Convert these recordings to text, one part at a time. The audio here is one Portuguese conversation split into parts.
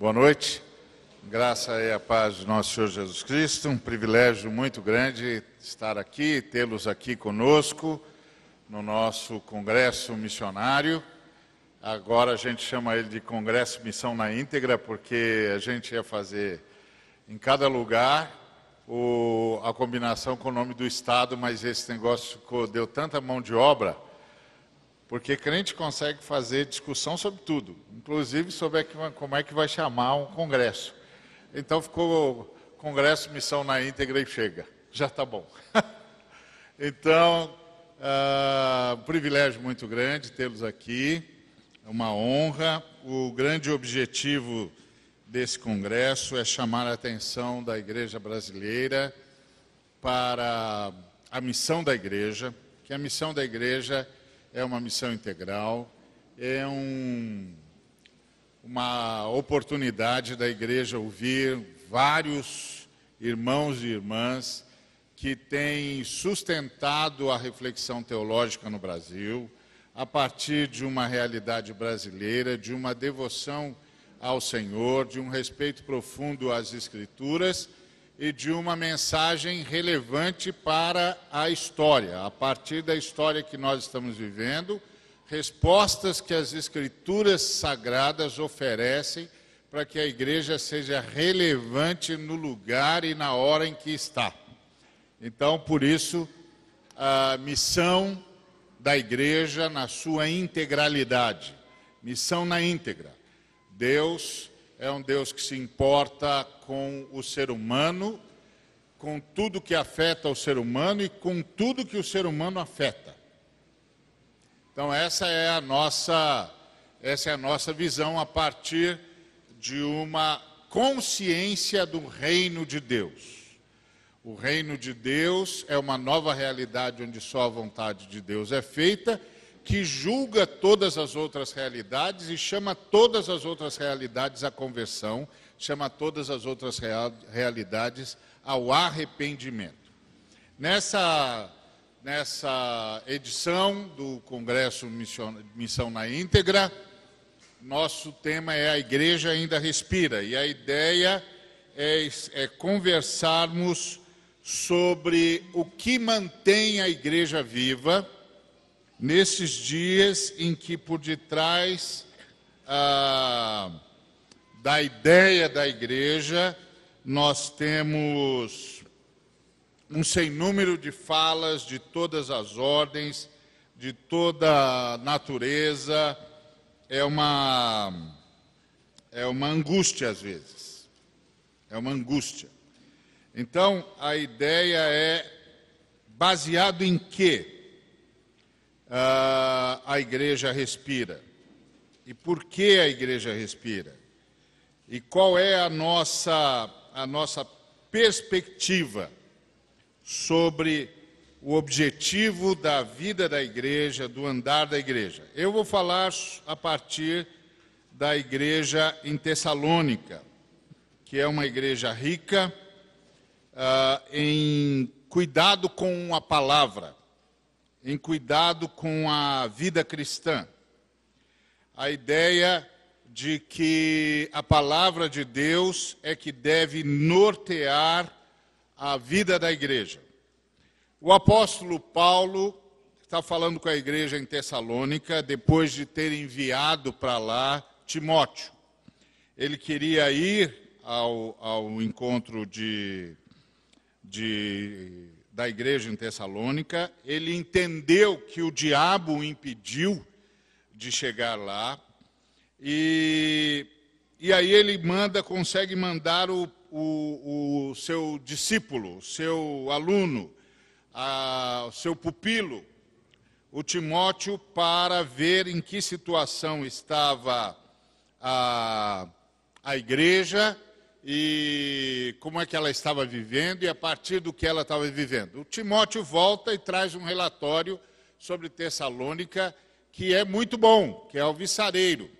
Boa noite. Graça e a paz de nosso Senhor Jesus Cristo. Um privilégio muito grande estar aqui, tê-los aqui conosco no nosso congresso missionário. Agora a gente chama ele de Congresso Missão na Íntegra, porque a gente ia fazer em cada lugar o, a combinação com o nome do Estado, mas esse negócio ficou, deu tanta mão de obra porque crente consegue fazer discussão sobre tudo, inclusive sobre como é que vai chamar um congresso. Então ficou Congresso Missão na íntegra e chega. Já está bom. então, uh, privilégio muito grande tê-los aqui, é uma honra. O grande objetivo desse congresso é chamar a atenção da igreja brasileira para a missão da igreja, que a missão da igreja é é uma missão integral, é um, uma oportunidade da igreja ouvir vários irmãos e irmãs que têm sustentado a reflexão teológica no Brasil, a partir de uma realidade brasileira, de uma devoção ao Senhor, de um respeito profundo às Escrituras e de uma mensagem relevante para a história, a partir da história que nós estamos vivendo, respostas que as Escrituras sagradas oferecem para que a igreja seja relevante no lugar e na hora em que está. Então, por isso, a missão da igreja na sua integralidade, missão na íntegra. Deus é um Deus que se importa com o ser humano, com tudo que afeta o ser humano e com tudo que o ser humano afeta. Então essa é a nossa essa é a nossa visão a partir de uma consciência do reino de Deus. O reino de Deus é uma nova realidade onde só a vontade de Deus é feita que julga todas as outras realidades e chama todas as outras realidades à conversão, chama todas as outras real, realidades ao arrependimento. Nessa, nessa edição do Congresso Missão, Missão na Íntegra, nosso tema é a Igreja ainda respira, e a ideia é, é conversarmos sobre o que mantém a igreja viva nesses dias em que por detrás ah, da ideia da igreja nós temos um sem número de falas de todas as ordens, de toda natureza, é uma é uma angústia às vezes. É uma angústia. Então, a ideia é baseado em quê? Uh, a igreja respira. E por que a igreja respira? E qual é a nossa, a nossa perspectiva sobre o objetivo da vida da igreja, do andar da igreja? Eu vou falar a partir da igreja em Tessalônica, que é uma igreja rica uh, em cuidado com a palavra em cuidado com a vida cristã. A ideia de que a palavra de Deus é que deve nortear a vida da igreja. O apóstolo Paulo está falando com a igreja em Tessalônica, depois de ter enviado para lá Timóteo. Ele queria ir ao, ao encontro de, de da igreja em Tessalônica, ele entendeu que o diabo o impediu de chegar lá, e, e aí ele manda, consegue mandar o, o, o seu discípulo, seu aluno, a, o seu pupilo, o Timóteo, para ver em que situação estava a, a igreja e como é que ela estava vivendo e a partir do que ela estava vivendo. O Timóteo volta e traz um relatório sobre Tessalônica que é muito bom, que é o viçareiro.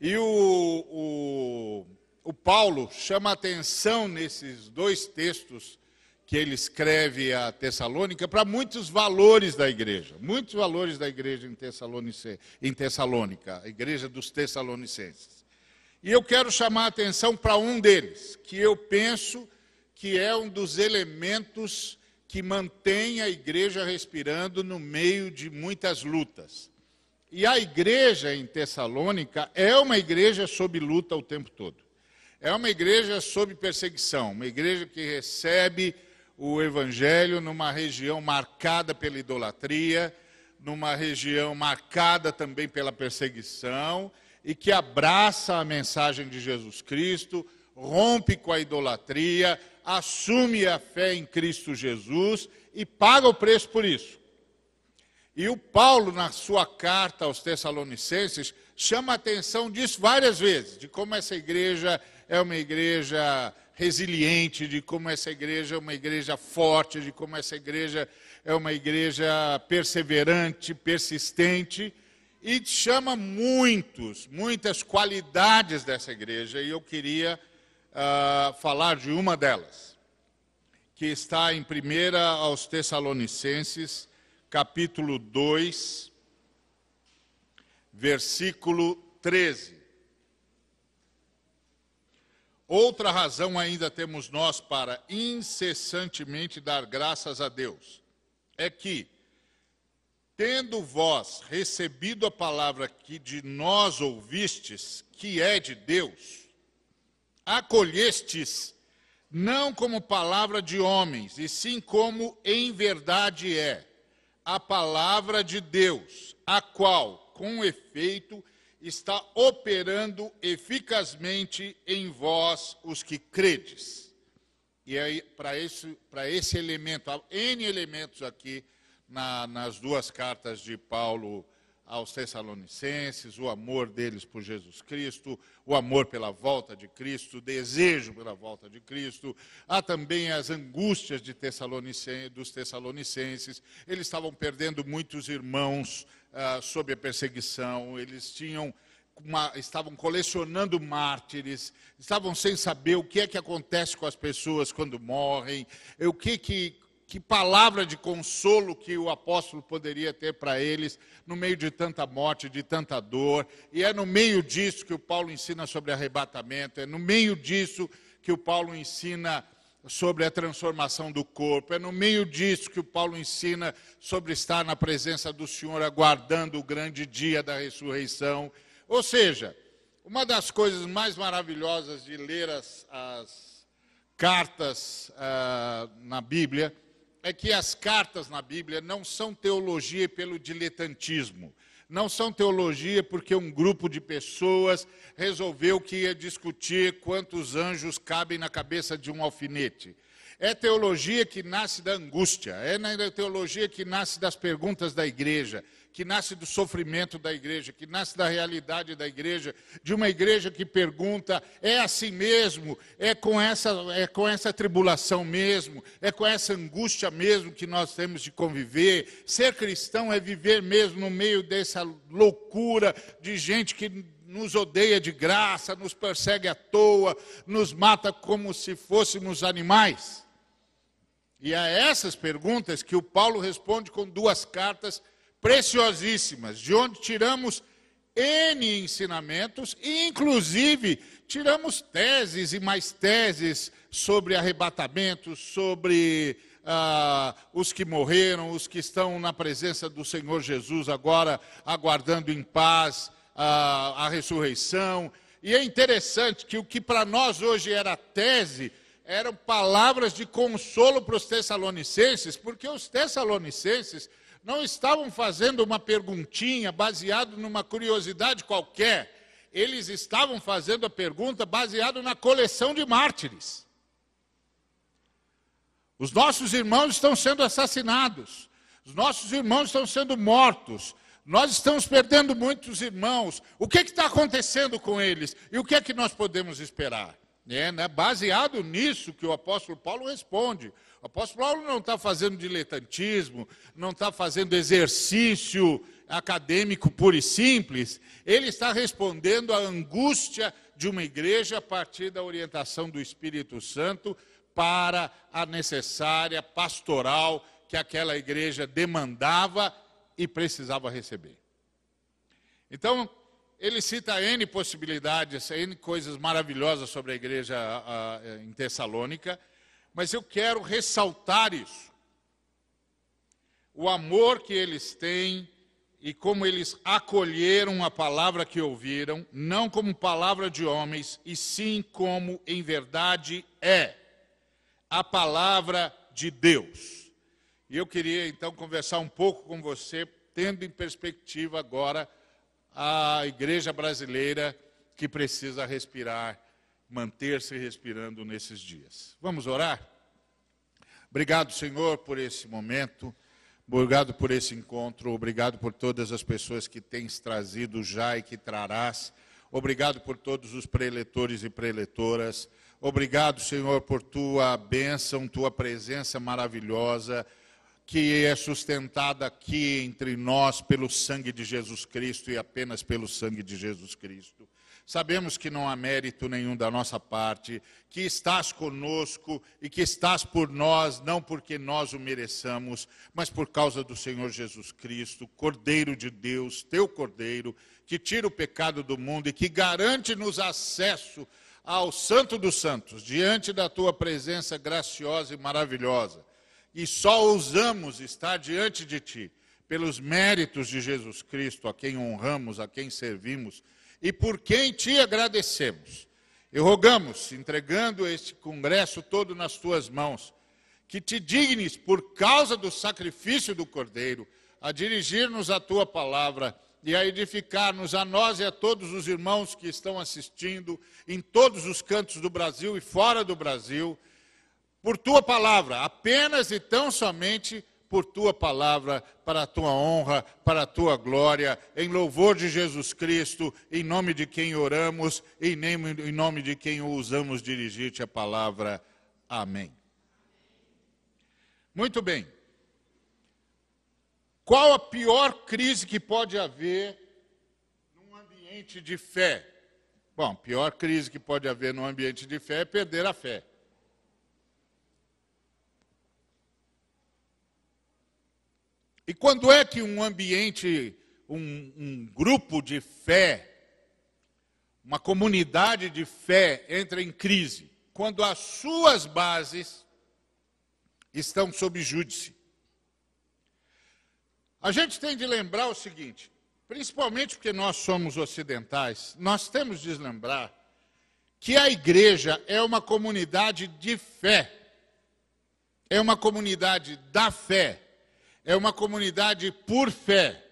E o, o, o Paulo chama atenção nesses dois textos que ele escreve a Tessalônica para muitos valores da igreja, muitos valores da igreja em, em Tessalônica, a igreja dos Tessalonicenses. E eu quero chamar a atenção para um deles, que eu penso que é um dos elementos que mantém a igreja respirando no meio de muitas lutas. E a igreja em Tessalônica é uma igreja sob luta o tempo todo. É uma igreja sob perseguição, uma igreja que recebe o evangelho numa região marcada pela idolatria, numa região marcada também pela perseguição e que abraça a mensagem de Jesus Cristo, rompe com a idolatria, assume a fé em Cristo Jesus e paga o preço por isso. E o Paulo, na sua carta aos Tessalonicenses, chama a atenção disso várias vezes, de como essa igreja é uma igreja resiliente, de como essa igreja é uma igreja forte, de como essa igreja é uma igreja perseverante, persistente, e chama muitos, muitas qualidades dessa igreja, e eu queria uh, falar de uma delas, que está em 1 aos Tessalonicenses, capítulo 2, versículo 13. Outra razão ainda temos nós para incessantemente dar graças a Deus é que, tendo vós recebido a palavra que de nós ouvistes, que é de Deus, acolhestes não como palavra de homens, e sim como em verdade é a palavra de Deus, a qual, com efeito, está operando eficazmente em vós os que credes. E aí, para esse, esse elemento, N elementos aqui na, nas duas cartas de Paulo aos Tessalonicenses, o amor deles por Jesus Cristo, o amor pela volta de Cristo, o desejo pela volta de Cristo. Há também as angústias de dos Tessalonicenses. Eles estavam perdendo muitos irmãos ah, sob a perseguição, eles tinham uma, estavam colecionando mártires, estavam sem saber o que é que acontece com as pessoas quando morrem, o que que que palavra de consolo que o apóstolo poderia ter para eles no meio de tanta morte, de tanta dor. E é no meio disso que o Paulo ensina sobre arrebatamento, é no meio disso que o Paulo ensina sobre a transformação do corpo, é no meio disso que o Paulo ensina sobre estar na presença do Senhor, aguardando o grande dia da ressurreição. Ou seja, uma das coisas mais maravilhosas de ler as, as cartas uh, na Bíblia é que as cartas na Bíblia não são teologia pelo diletantismo. Não são teologia porque um grupo de pessoas resolveu que ia discutir quantos anjos cabem na cabeça de um alfinete. É teologia que nasce da angústia, é teologia que nasce das perguntas da igreja, que nasce do sofrimento da igreja, que nasce da realidade da igreja, de uma igreja que pergunta: é assim mesmo? É com essa, é com essa tribulação mesmo? É com essa angústia mesmo que nós temos de conviver? Ser cristão é viver mesmo no meio dessa loucura de gente que nos odeia de graça, nos persegue à toa, nos mata como se fôssemos animais? E a essas perguntas que o Paulo responde com duas cartas preciosíssimas, de onde tiramos N ensinamentos, e inclusive tiramos teses e mais teses sobre arrebatamento, sobre ah, os que morreram, os que estão na presença do Senhor Jesus agora, aguardando em paz ah, a ressurreição. E é interessante que o que para nós hoje era tese, eram palavras de consolo para os tessalonicenses, porque os tessalonicenses não estavam fazendo uma perguntinha baseado numa curiosidade qualquer. Eles estavam fazendo a pergunta baseado na coleção de mártires. Os nossos irmãos estão sendo assassinados. Os nossos irmãos estão sendo mortos. Nós estamos perdendo muitos irmãos. O que está acontecendo com eles? E o que é que nós podemos esperar? É, né? Baseado nisso que o apóstolo Paulo responde. O apóstolo Paulo não está fazendo diletantismo, não está fazendo exercício acadêmico puro e simples, ele está respondendo à angústia de uma igreja a partir da orientação do Espírito Santo para a necessária pastoral que aquela igreja demandava e precisava receber. Então, ele cita N possibilidades, N coisas maravilhosas sobre a igreja em Tessalônica, mas eu quero ressaltar isso. O amor que eles têm e como eles acolheram a palavra que ouviram, não como palavra de homens, e sim como em verdade é a palavra de Deus. E eu queria então conversar um pouco com você, tendo em perspectiva agora a igreja brasileira que precisa respirar, manter-se respirando nesses dias. Vamos orar? Obrigado, Senhor, por esse momento. Obrigado por esse encontro, obrigado por todas as pessoas que tens trazido já e que trarás. Obrigado por todos os preletores e preletoras. Obrigado, Senhor, por tua bênção, tua presença maravilhosa, que é sustentada aqui entre nós pelo sangue de Jesus Cristo e apenas pelo sangue de Jesus Cristo. Sabemos que não há mérito nenhum da nossa parte, que estás conosco e que estás por nós, não porque nós o mereçamos, mas por causa do Senhor Jesus Cristo, Cordeiro de Deus, teu Cordeiro, que tira o pecado do mundo e que garante-nos acesso ao Santo dos Santos, diante da tua presença graciosa e maravilhosa. E só ousamos estar diante de ti pelos méritos de Jesus Cristo, a quem honramos, a quem servimos e por quem te agradecemos. E rogamos, entregando este congresso todo nas tuas mãos, que te dignes, por causa do sacrifício do Cordeiro, a dirigir-nos a tua palavra e a edificar-nos a nós e a todos os irmãos que estão assistindo em todos os cantos do Brasil e fora do Brasil, por tua palavra, apenas e tão somente por tua palavra, para a tua honra, para a tua glória, em louvor de Jesus Cristo, em nome de quem oramos, em nome de quem ousamos dirigir-te a palavra. Amém. Muito bem. Qual a pior crise que pode haver num ambiente de fé? Bom, a pior crise que pode haver num ambiente de fé é perder a fé. E quando é que um ambiente, um, um grupo de fé, uma comunidade de fé entra em crise? Quando as suas bases estão sob júdice. A gente tem de lembrar o seguinte, principalmente porque nós somos ocidentais, nós temos de lembrar que a igreja é uma comunidade de fé, é uma comunidade da fé é uma comunidade por fé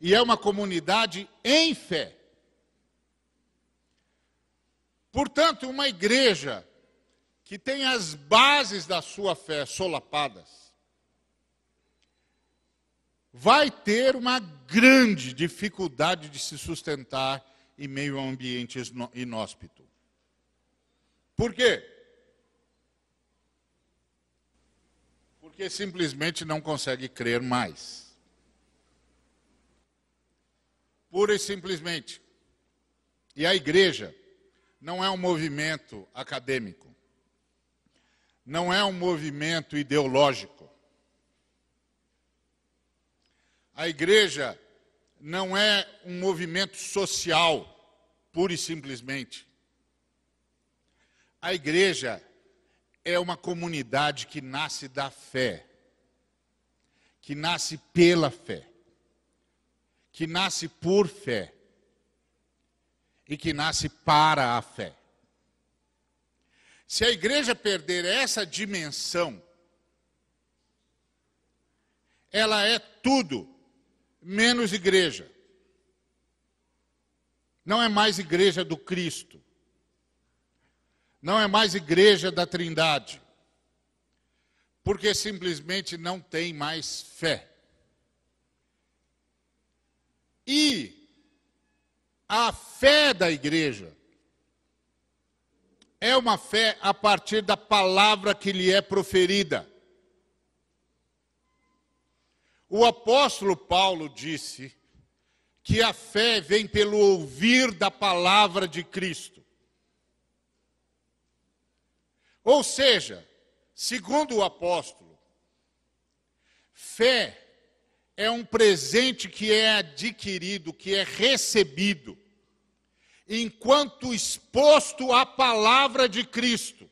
e é uma comunidade em fé. Portanto, uma igreja que tem as bases da sua fé solapadas, vai ter uma grande dificuldade de se sustentar em meio a um ambiente inóspito. Por quê? Porque simplesmente não consegue crer mais. Pura e simplesmente. E a igreja não é um movimento acadêmico, não é um movimento ideológico. A igreja não é um movimento social, pura e simplesmente. A igreja é uma comunidade que nasce da fé, que nasce pela fé, que nasce por fé e que nasce para a fé. Se a igreja perder essa dimensão, ela é tudo menos igreja. Não é mais igreja do Cristo não é mais igreja da Trindade, porque simplesmente não tem mais fé. E a fé da igreja é uma fé a partir da palavra que lhe é proferida. O apóstolo Paulo disse que a fé vem pelo ouvir da palavra de Cristo. Ou seja, segundo o apóstolo, fé é um presente que é adquirido, que é recebido enquanto exposto à palavra de Cristo.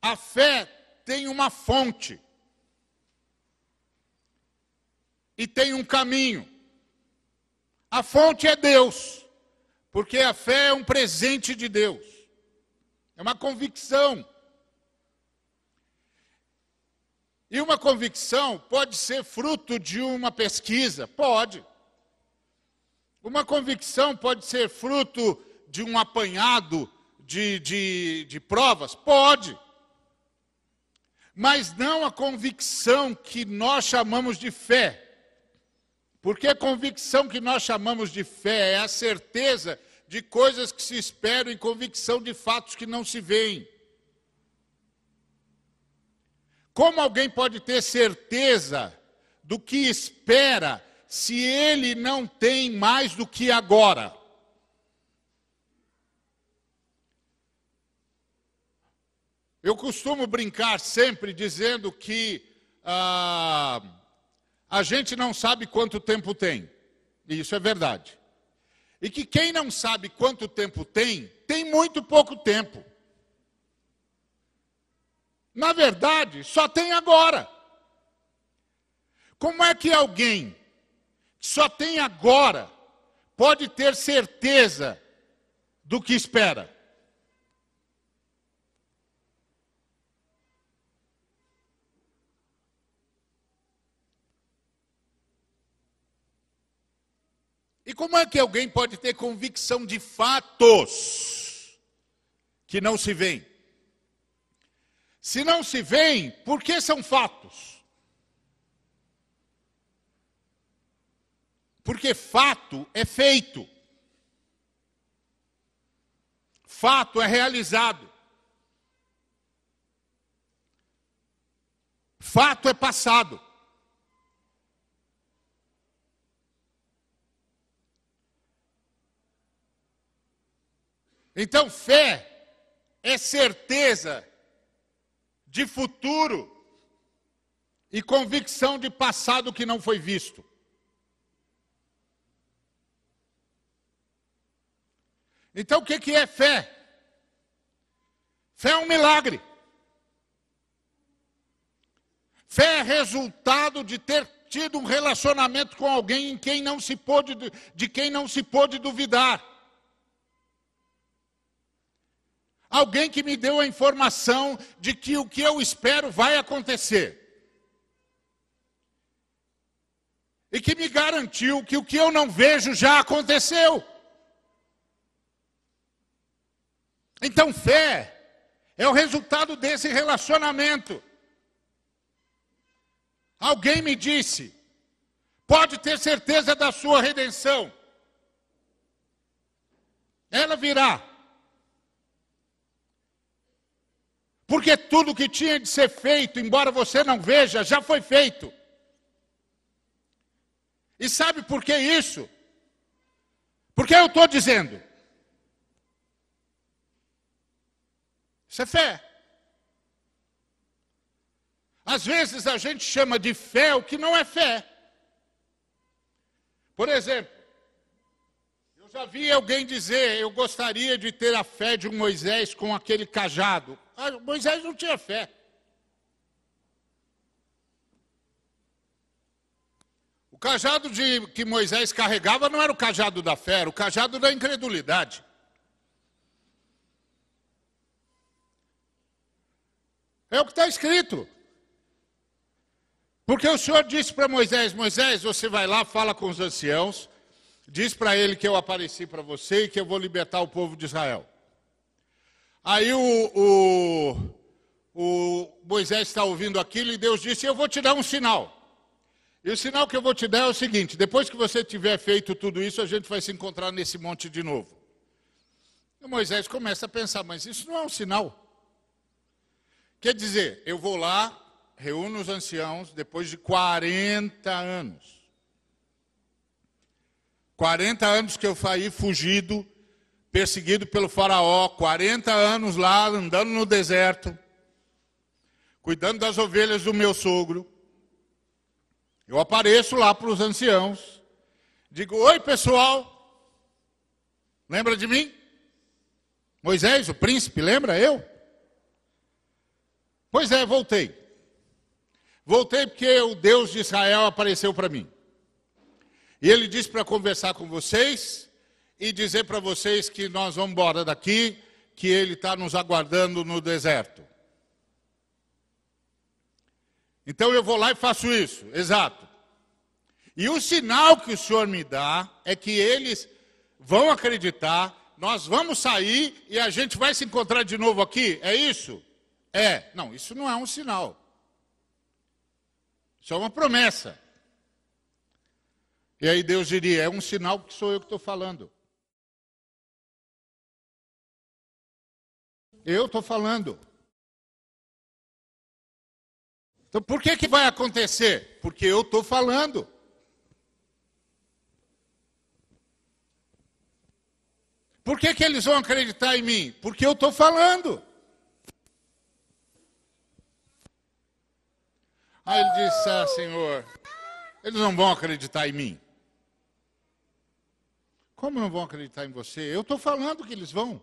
A fé tem uma fonte e tem um caminho. A fonte é Deus, porque a fé é um presente de Deus, é uma convicção. E uma convicção pode ser fruto de uma pesquisa? Pode. Uma convicção pode ser fruto de um apanhado de, de, de provas? Pode. Mas não a convicção que nós chamamos de fé. Porque a convicção que nós chamamos de fé é a certeza de coisas que se esperam e convicção de fatos que não se veem. Como alguém pode ter certeza do que espera se ele não tem mais do que agora? Eu costumo brincar sempre dizendo que ah, a gente não sabe quanto tempo tem, e isso é verdade. E que quem não sabe quanto tempo tem, tem muito pouco tempo. Na verdade, só tem agora. Como é que alguém que só tem agora pode ter certeza do que espera? E como é que alguém pode ter convicção de fatos que não se veem? Se não se veem, por que são fatos? Porque fato é feito. Fato é realizado. Fato é passado. Então, fé é certeza de futuro e convicção de passado que não foi visto. Então o que é fé? Fé é um milagre. Fé é resultado de ter tido um relacionamento com alguém em quem não se pôde, de quem não se pôde duvidar. Alguém que me deu a informação de que o que eu espero vai acontecer. E que me garantiu que o que eu não vejo já aconteceu. Então, fé é o resultado desse relacionamento. Alguém me disse: pode ter certeza da sua redenção. Ela virá. Porque tudo que tinha de ser feito, embora você não veja, já foi feito. E sabe por que isso? Porque eu estou dizendo. Isso é fé. Às vezes a gente chama de fé o que não é fé. Por exemplo, eu já vi alguém dizer: eu gostaria de ter a fé de um Moisés com aquele cajado. Ah, Moisés não tinha fé. O cajado de, que Moisés carregava não era o cajado da fé, era o cajado da incredulidade. É o que está escrito. Porque o Senhor disse para Moisés: Moisés, você vai lá, fala com os anciãos, diz para ele que eu apareci para você e que eu vou libertar o povo de Israel. Aí o, o, o Moisés está ouvindo aquilo e Deus disse: Eu vou te dar um sinal. E o sinal que eu vou te dar é o seguinte: depois que você tiver feito tudo isso, a gente vai se encontrar nesse monte de novo. E Moisés começa a pensar: Mas isso não é um sinal. Quer dizer, eu vou lá, reúno os anciãos, depois de 40 anos. 40 anos que eu saí fugido, perseguido pelo Faraó, 40 anos lá andando no deserto, cuidando das ovelhas do meu sogro. Eu apareço lá para os anciãos, digo: Oi, pessoal. Lembra de mim? Moisés, o príncipe, lembra eu? Pois é, voltei. Voltei porque o Deus de Israel apareceu para mim. E ele disse para conversar com vocês e dizer para vocês que nós vamos embora daqui, que ele está nos aguardando no deserto. Então eu vou lá e faço isso, exato. E o sinal que o Senhor me dá é que eles vão acreditar, nós vamos sair e a gente vai se encontrar de novo aqui, é isso? É. Não, isso não é um sinal. Isso é uma promessa. E aí Deus diria: é um sinal que sou eu que estou falando. Eu estou falando. Então por que, que vai acontecer? Porque eu estou falando. Por que, que eles vão acreditar em mim? Porque eu estou falando. Aí ele disse: Ah, Senhor, eles não vão acreditar em mim. Como não vão acreditar em você? Eu estou falando que eles vão.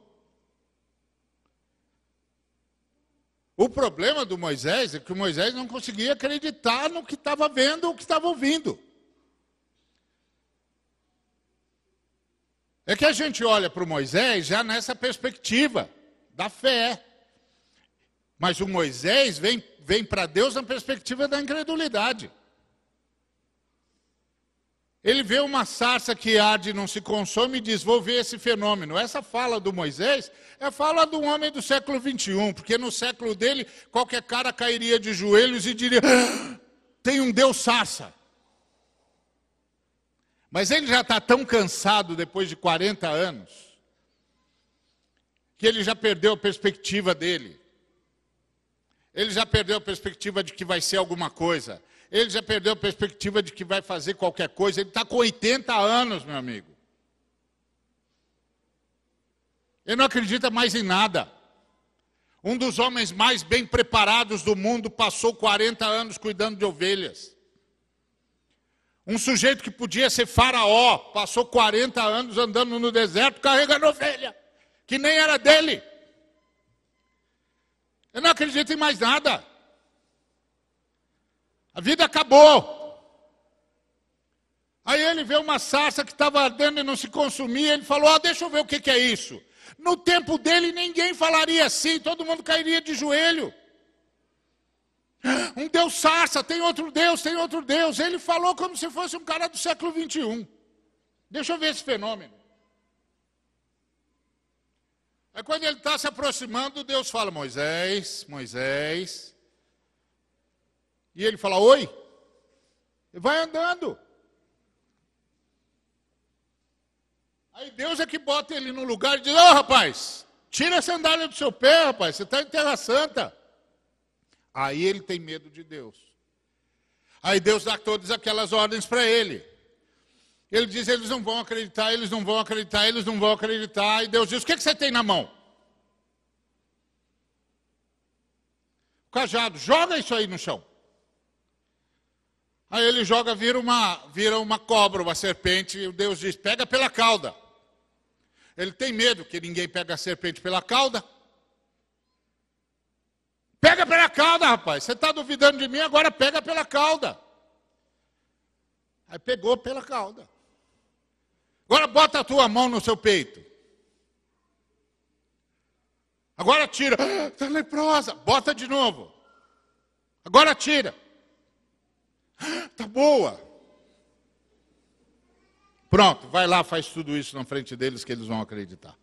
O problema do Moisés é que o Moisés não conseguia acreditar no que estava vendo ou que estava ouvindo. É que a gente olha para o Moisés já nessa perspectiva da fé. Mas o Moisés vem vem para Deus na perspectiva da incredulidade. Ele vê uma sarça que arde e não se consome e diz: Vou ver esse fenômeno. Essa fala do Moisés é fala de um homem do século 21, porque no século dele qualquer cara cairia de joelhos e diria: ah, Tem um Deus sarça. Mas ele já está tão cansado depois de 40 anos, que ele já perdeu a perspectiva dele. Ele já perdeu a perspectiva de que vai ser alguma coisa. Ele já perdeu a perspectiva de que vai fazer qualquer coisa. Ele está com 80 anos, meu amigo. Ele não acredita mais em nada. Um dos homens mais bem preparados do mundo passou 40 anos cuidando de ovelhas. Um sujeito que podia ser faraó, passou 40 anos andando no deserto carregando ovelha, que nem era dele. Eu não acredito em mais nada. A vida acabou. Aí ele vê uma sarça que estava ardendo e não se consumia. Ele falou: ah, deixa eu ver o que, que é isso. No tempo dele, ninguém falaria assim, todo mundo cairia de joelho. Um Deus sarça, tem outro Deus, tem outro Deus. Ele falou como se fosse um cara do século 21. Deixa eu ver esse fenômeno. Aí quando ele está se aproximando, Deus fala: Moisés, Moisés. E ele fala: Oi. Vai andando. Aí Deus é que bota ele no lugar e diz: Ô oh, rapaz, tira a sandália do seu pé, rapaz, você está em terra santa. Aí ele tem medo de Deus. Aí Deus dá todas aquelas ordens para ele. Ele diz: eles não vão acreditar, eles não vão acreditar, eles não vão acreditar. E Deus diz: o que, que você tem na mão? O cajado, joga isso aí no chão. Aí ele joga, vira uma, vira uma cobra, uma serpente, e Deus diz: pega pela cauda. Ele tem medo que ninguém pegue a serpente pela cauda. Pega pela cauda, rapaz. Você está duvidando de mim, agora pega pela cauda. Aí pegou pela cauda. Agora bota a tua mão no seu peito. Agora tira. Está ah, leprosa. Bota de novo. Agora tira. Está boa. Pronto, vai lá, faz tudo isso na frente deles que eles vão acreditar.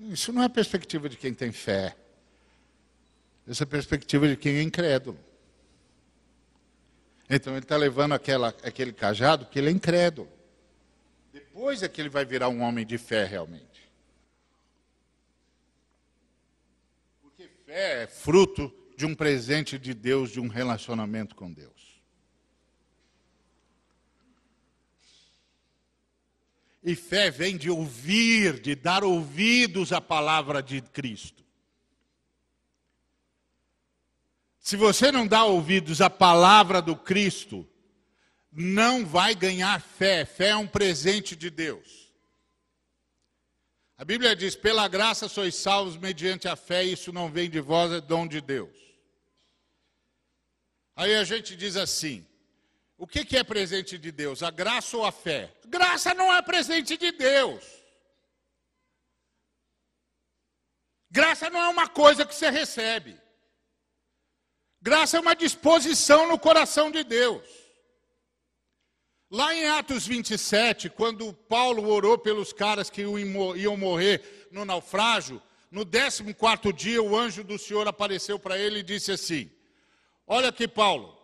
Isso não é a perspectiva de quem tem fé. Essa é perspectiva de quem é incrédulo. Então ele está levando aquela, aquele cajado porque ele é incrédulo. Depois é que ele vai virar um homem de fé realmente. Porque fé é fruto de um presente de Deus, de um relacionamento com Deus. E fé vem de ouvir, de dar ouvidos à palavra de Cristo. Se você não dá ouvidos à palavra do Cristo, não vai ganhar fé. Fé é um presente de Deus. A Bíblia diz: pela graça sois salvos mediante a fé, isso não vem de vós, é dom de Deus. Aí a gente diz assim: o que, é presente de Deus? A graça ou a fé? Graça não é presente de Deus. Graça não é uma coisa que você recebe. Graça é uma disposição no coração de Deus. Lá em Atos 27, quando Paulo orou pelos caras que iam morrer no naufrágio, no 14 dia o anjo do Senhor apareceu para ele e disse assim: Olha aqui, Paulo,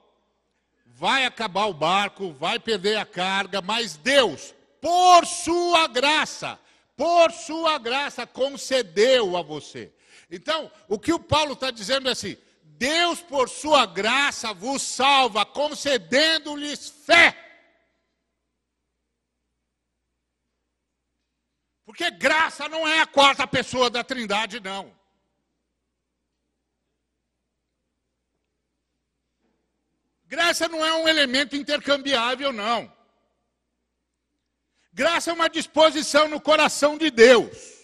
vai acabar o barco, vai perder a carga, mas Deus, por sua graça, por sua graça, concedeu a você. Então, o que o Paulo está dizendo é assim: Deus, por sua graça, vos salva, concedendo-lhes fé. Porque graça não é a quarta pessoa da Trindade, não. Graça não é um elemento intercambiável, não. Graça é uma disposição no coração de Deus.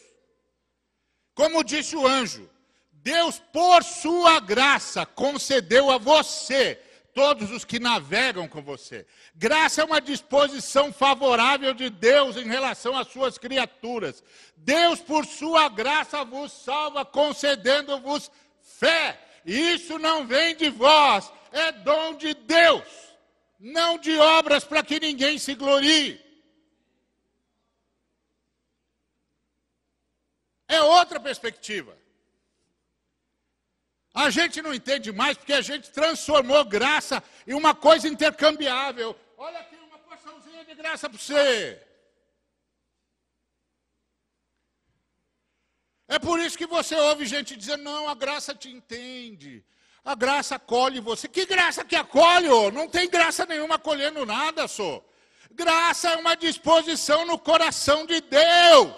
Como disse o anjo, Deus, por sua graça, concedeu a você todos os que navegam com você. Graça é uma disposição favorável de Deus em relação às suas criaturas. Deus, por sua graça, vos salva, concedendo-vos fé. Isso não vem de vós, é dom de Deus, não de obras para que ninguém se glorie. É outra perspectiva. A gente não entende mais porque a gente transformou graça em uma coisa intercambiável. Olha aqui uma porçãozinha de graça para você. É por isso que você ouve gente dizendo: não, a graça te entende. A graça acolhe você. Que graça que acolhe? Oh? Não tem graça nenhuma acolhendo nada, só. Graça é uma disposição no coração de Deus.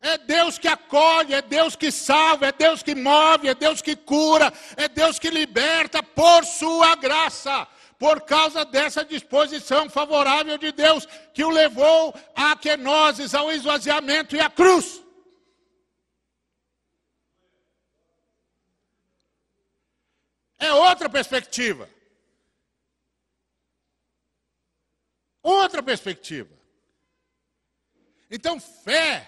É Deus que acolhe, é Deus que salva, é Deus que move, é Deus que cura, é Deus que liberta por sua graça. Por causa dessa disposição favorável de Deus que o levou a quenoses, ao esvaziamento e à cruz. É outra perspectiva. Outra perspectiva. Então, fé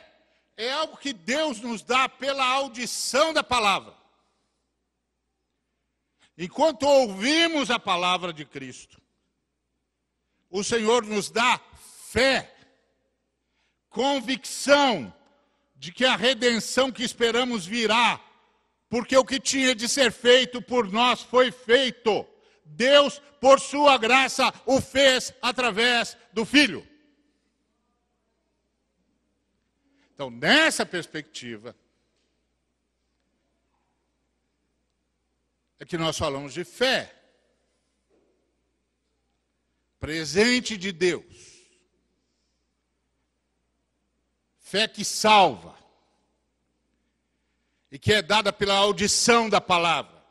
é algo que Deus nos dá pela audição da palavra. Enquanto ouvimos a palavra de Cristo, o Senhor nos dá fé, convicção de que a redenção que esperamos virá porque o que tinha de ser feito por nós foi feito. Deus, por sua graça, o fez através do Filho. Então, nessa perspectiva, é que nós falamos de fé. Presente de Deus. Fé que salva e que é dada pela audição da palavra.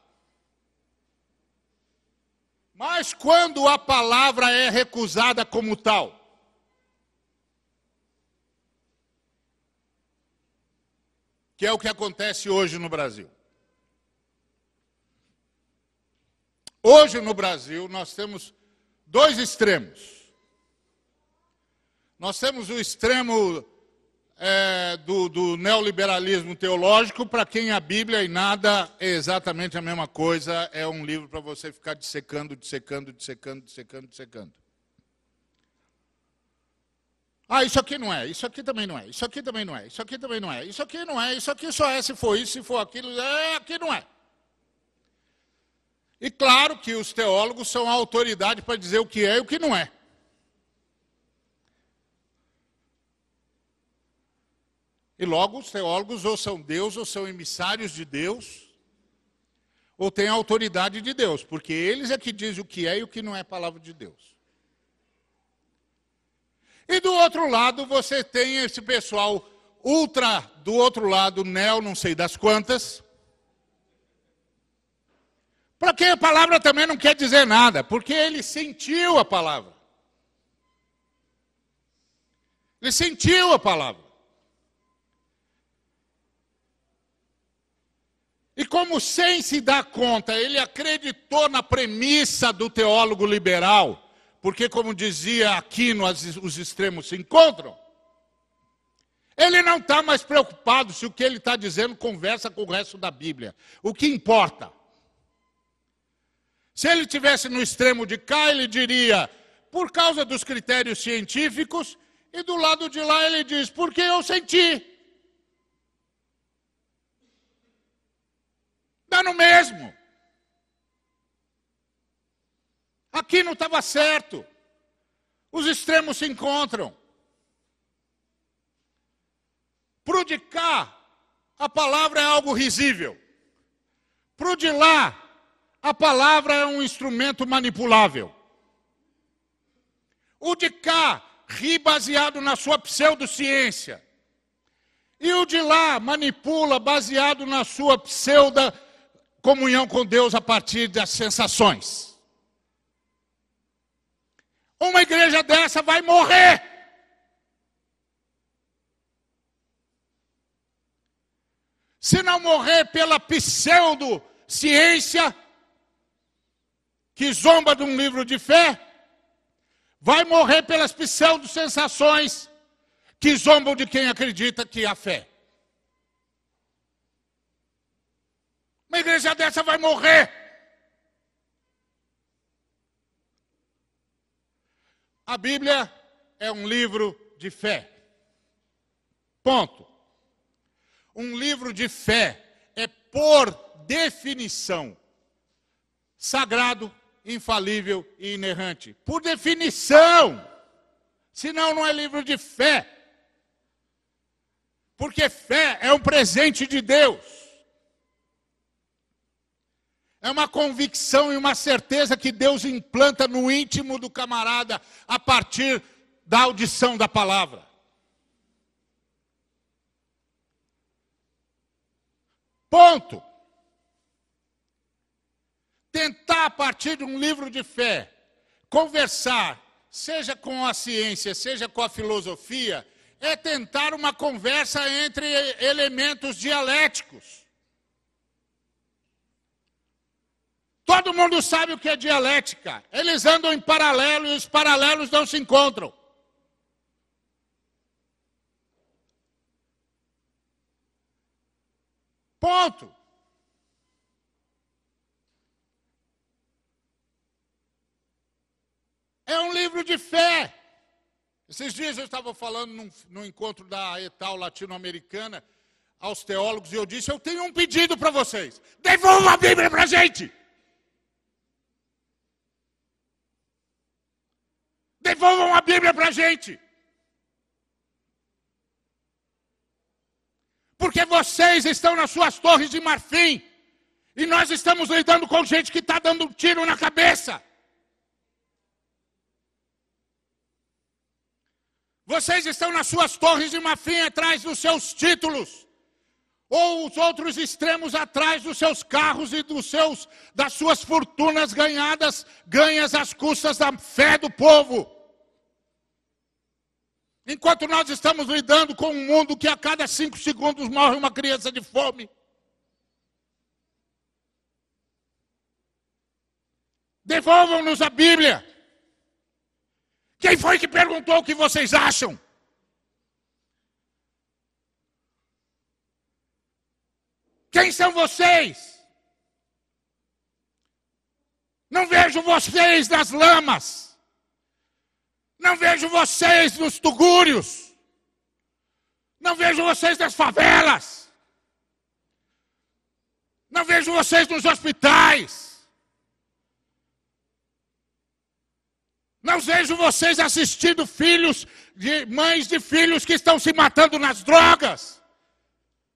Mas quando a palavra é recusada como tal, que é o que acontece hoje no Brasil. Hoje no Brasil nós temos dois extremos. Nós temos o extremo é, do, do, neoliberalismo teológico, para quem a Bíblia e nada é exatamente a mesma coisa, é um livro para você ficar dissecando, dissecando, dissecando, dissecando, dissecando. Ah, isso aqui não é, isso aqui também não é, isso aqui também não é, isso aqui também não é, isso aqui não é, isso aqui só é se for isso, se for aquilo, é, aqui não é. E claro que os teólogos são a autoridade para dizer o que é e o que não é. E logo os teólogos ou são Deus ou são emissários de Deus, ou têm a autoridade de Deus, porque eles é que dizem o que é e o que não é palavra de Deus. E do outro lado você tem esse pessoal ultra, do outro lado, neo, não sei das quantas, Para quem a palavra também não quer dizer nada, porque ele sentiu a palavra. Ele sentiu a palavra. E como sem se dar conta, ele acreditou na premissa do teólogo liberal, porque, como dizia Aquino, os extremos se encontram. Ele não está mais preocupado se o que ele está dizendo conversa com o resto da Bíblia. O que importa? Se ele tivesse no extremo de cá, ele diria, por causa dos critérios científicos, e do lado de lá ele diz, porque eu senti. Dá no mesmo. Aqui não estava certo. Os extremos se encontram. Pro de cá, a palavra é algo risível. Pro de lá, a palavra é um instrumento manipulável. O de cá ri baseado na sua pseudociência. E o de lá manipula baseado na sua pseudo comunhão com Deus a partir das sensações. Uma igreja dessa vai morrer. Se não morrer pela pseudo-ciência, que zomba de um livro de fé, vai morrer pelas pseudo-sensações, que zombam de quem acredita que há fé. Uma igreja dessa vai morrer. A Bíblia é um livro de fé. Ponto. Um livro de fé é, por definição, sagrado, infalível e inerrante. Por definição. Senão não é livro de fé. Porque fé é um presente de Deus. É uma convicção e uma certeza que Deus implanta no íntimo do camarada a partir da audição da palavra. Ponto. Tentar, a partir de um livro de fé, conversar, seja com a ciência, seja com a filosofia, é tentar uma conversa entre elementos dialéticos. Todo mundo sabe o que é dialética. Eles andam em paralelo e os paralelos não se encontram. Ponto. É um livro de fé. Esses dias eu estava falando num, num encontro da ETAL latino-americana aos teólogos e eu disse: Eu tenho um pedido para vocês. Devolva a Bíblia para a gente. Devolvam a Bíblia para a gente. Porque vocês estão nas suas torres de marfim. E nós estamos lidando com gente que está dando um tiro na cabeça. Vocês estão nas suas torres de marfim atrás dos seus títulos ou os outros extremos atrás dos seus carros e dos seus, das suas fortunas ganhadas, ganhas às custas da fé do povo. Enquanto nós estamos lidando com um mundo que a cada cinco segundos morre uma criança de fome. Devolvam-nos a Bíblia. Quem foi que perguntou o que vocês acham? Quem são vocês? Não vejo vocês nas lamas. Não vejo vocês nos tugúrios. Não vejo vocês nas favelas. Não vejo vocês nos hospitais. Não vejo vocês assistindo filhos de mães de filhos que estão se matando nas drogas.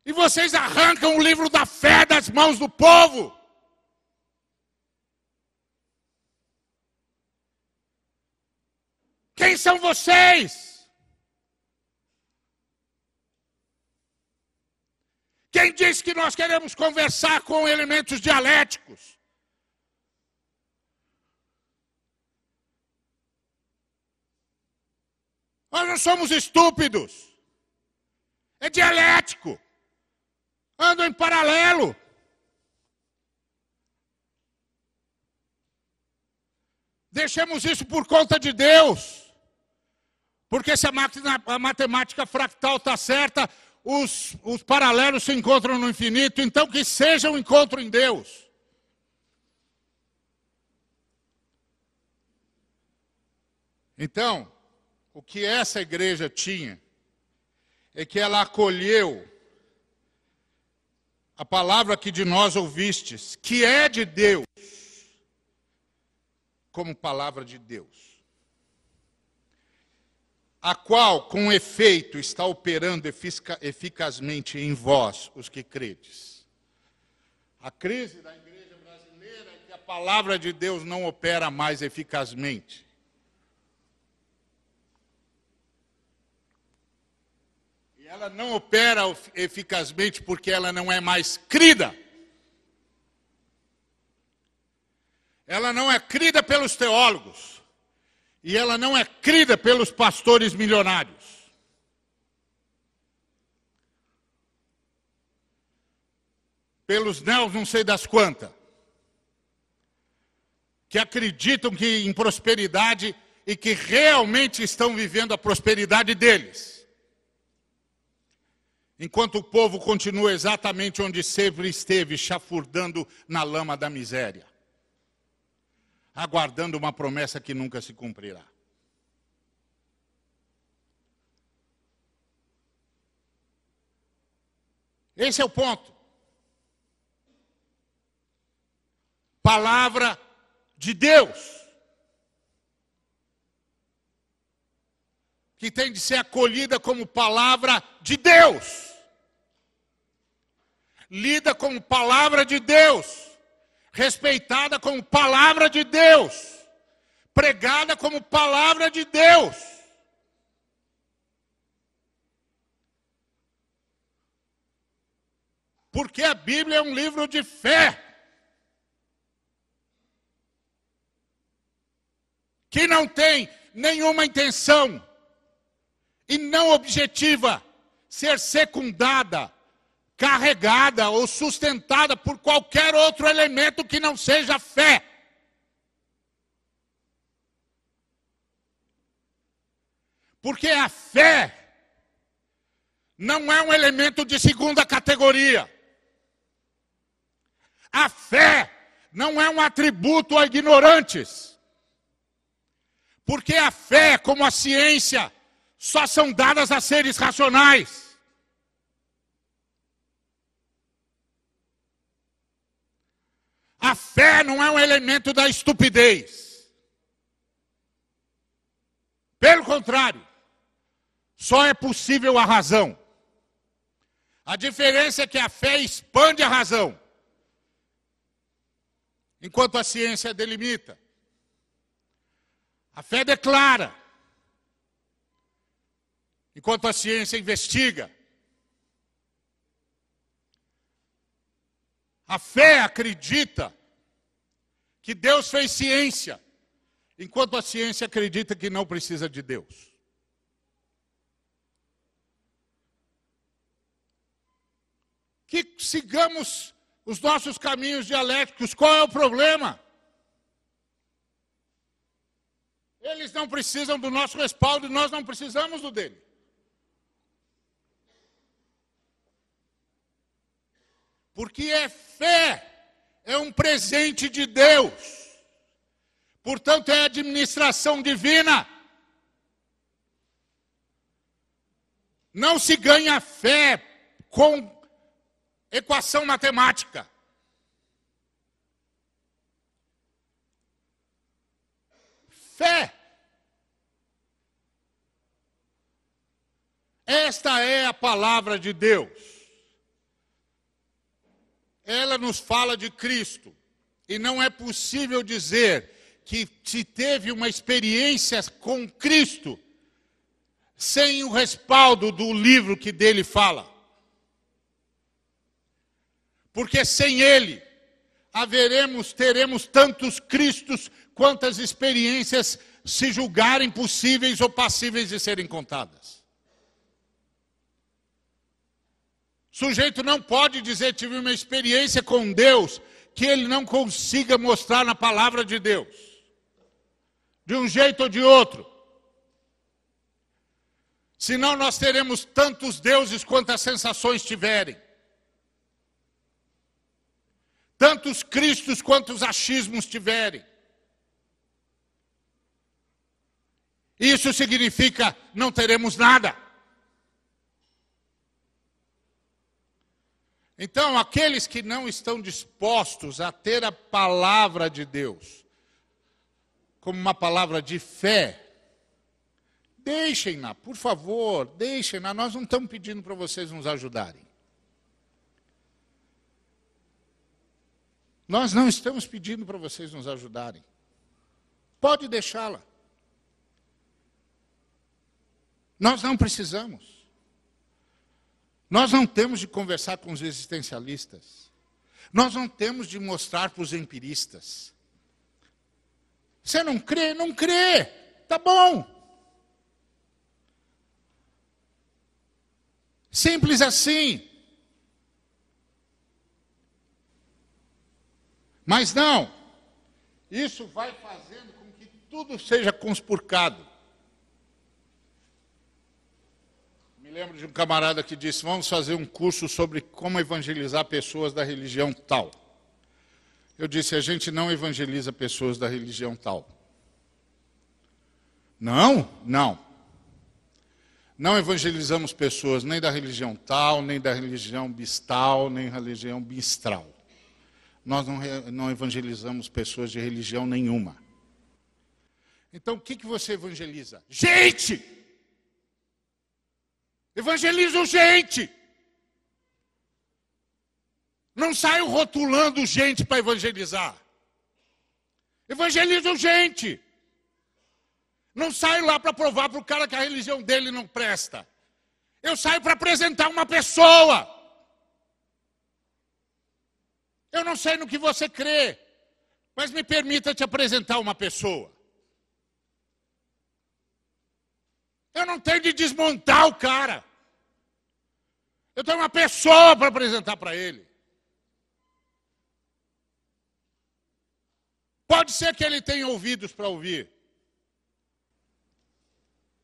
E vocês arrancam o livro da fé das mãos do povo. Quem são vocês? Quem diz que nós queremos conversar com elementos dialéticos? Nós não somos estúpidos. É dialético. Andam em paralelo. Deixemos isso por conta de Deus. Porque se a, matemática fractal está certa, os, os paralelos se encontram no infinito, então que seja um encontro em Deus. Então, o que essa igreja tinha é que ela acolheu a palavra que de nós ouvistes, que é de Deus, como palavra de Deus a qual, com efeito, está operando eficazmente em vós, os que credes. A crise da igreja brasileira é que a palavra de Deus não opera mais eficazmente. Ela não opera eficazmente porque ela não é mais crida. Ela não é crida pelos teólogos e ela não é crida pelos pastores milionários. Pelos neos não sei das quantas, que acreditam que em prosperidade e que realmente estão vivendo a prosperidade deles. Enquanto o povo continua exatamente onde sempre esteve, chafurdando na lama da miséria aguardando uma promessa que nunca se cumprirá. Esse é o ponto. Palavra de Deus. Que tem de ser acolhida como palavra de Deus. Lida como palavra de Deus respeitada como palavra de Deus, pregada como palavra de Deus. Porque a Bíblia é um livro de fé. Que não tem nenhuma intenção e não objetiva ser secundada carregada ou sustentada por qualquer outro elemento que não seja fé. Porque a fé não é um elemento de segunda categoria. A fé não é um atributo a ignorantes. Porque a fé, como a ciência, só são dadas a seres racionais. A fé não é um elemento da estupidez. Pelo contrário, só é possível a razão. A diferença é que a fé expande a razão, enquanto a ciência delimita. A fé declara, enquanto a ciência investiga. A fé acredita que Deus fez ciência, enquanto a ciência acredita que não precisa de Deus. Que sigamos os nossos caminhos dialéticos, qual é o problema? Eles não precisam do nosso respaldo e nós não precisamos do dele. Porque é fé, é um presente de Deus. Portanto, é administração divina. Não se ganha fé com equação matemática. Fé. Esta é a palavra de Deus ela nos fala de Cristo. E não é possível dizer que se teve uma experiência com Cristo sem o respaldo do livro que dele fala. Porque sem ele haveremos, teremos tantos Cristos quantas experiências se julgarem possíveis ou passíveis de serem contadas. O sujeito não pode dizer tive uma experiência com Deus que ele não consiga mostrar na palavra de Deus. De um jeito ou de outro. Senão nós teremos tantos deuses quantas sensações tiverem. Tantos cristos quantos achismos tiverem. Isso significa não teremos nada. Então, aqueles que não estão dispostos a ter a palavra de Deus como uma palavra de fé, deixem-na, por favor, deixem-na. Nós não estamos pedindo para vocês nos ajudarem. Nós não estamos pedindo para vocês nos ajudarem. Pode deixá-la. Nós não precisamos. Nós não temos de conversar com os existencialistas. Nós não temos de mostrar para os empiristas. Você não crê? Não crê. Tá bom. Simples assim. Mas não. Isso vai fazendo com que tudo seja conspurcado. Lembro de um camarada que disse: Vamos fazer um curso sobre como evangelizar pessoas da religião tal. Eu disse: A gente não evangeliza pessoas da religião tal. Não? Não. Não evangelizamos pessoas nem da religião tal, nem da religião bistal, nem da religião bistral. Nós não, não evangelizamos pessoas de religião nenhuma. Então, o que, que você evangeliza? Gente! Evangelizo gente. Não saio rotulando gente para evangelizar. Evangelizo gente. Não saio lá para provar para o cara que a religião dele não presta. Eu saio para apresentar uma pessoa. Eu não sei no que você crê, mas me permita te apresentar uma pessoa. Eu não tenho de desmontar o cara. Eu tenho uma pessoa para apresentar para ele. Pode ser que ele tenha ouvidos para ouvir.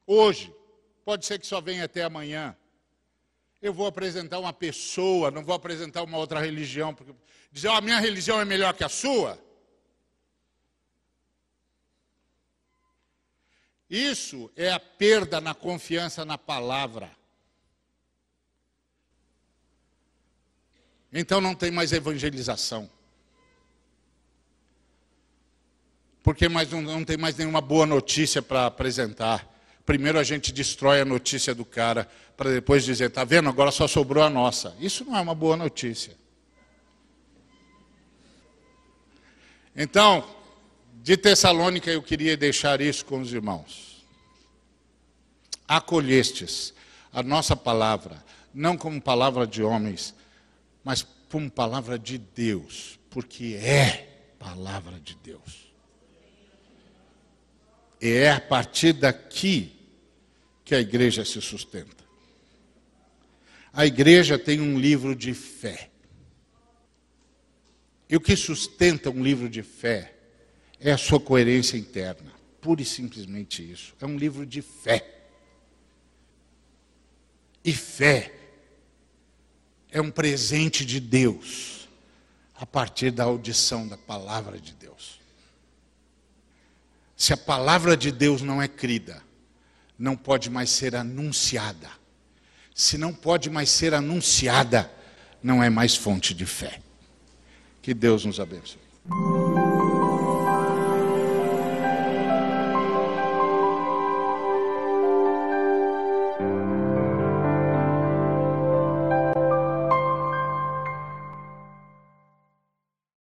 Hoje. Pode ser que só venha até amanhã. Eu vou apresentar uma pessoa, não vou apresentar uma outra religião. Porque dizer, oh, a minha religião é melhor que a sua. Isso é a perda na confiança na palavra. Então não tem mais evangelização. Porque mais não, não tem mais nenhuma boa notícia para apresentar. Primeiro a gente destrói a notícia do cara, para depois dizer, está vendo, agora só sobrou a nossa. Isso não é uma boa notícia. Então, de Tessalônica eu queria deixar isso com os irmãos. Acolhestes a nossa palavra, não como palavra de homens, mas como palavra de Deus, porque é palavra de Deus. E é a partir daqui que a igreja se sustenta. A igreja tem um livro de fé. E o que sustenta um livro de fé é a sua coerência interna. Pura e simplesmente isso. É um livro de fé. E fé é um presente de Deus a partir da audição da palavra de Deus. Se a palavra de Deus não é crida, não pode mais ser anunciada. Se não pode mais ser anunciada, não é mais fonte de fé. Que Deus nos abençoe.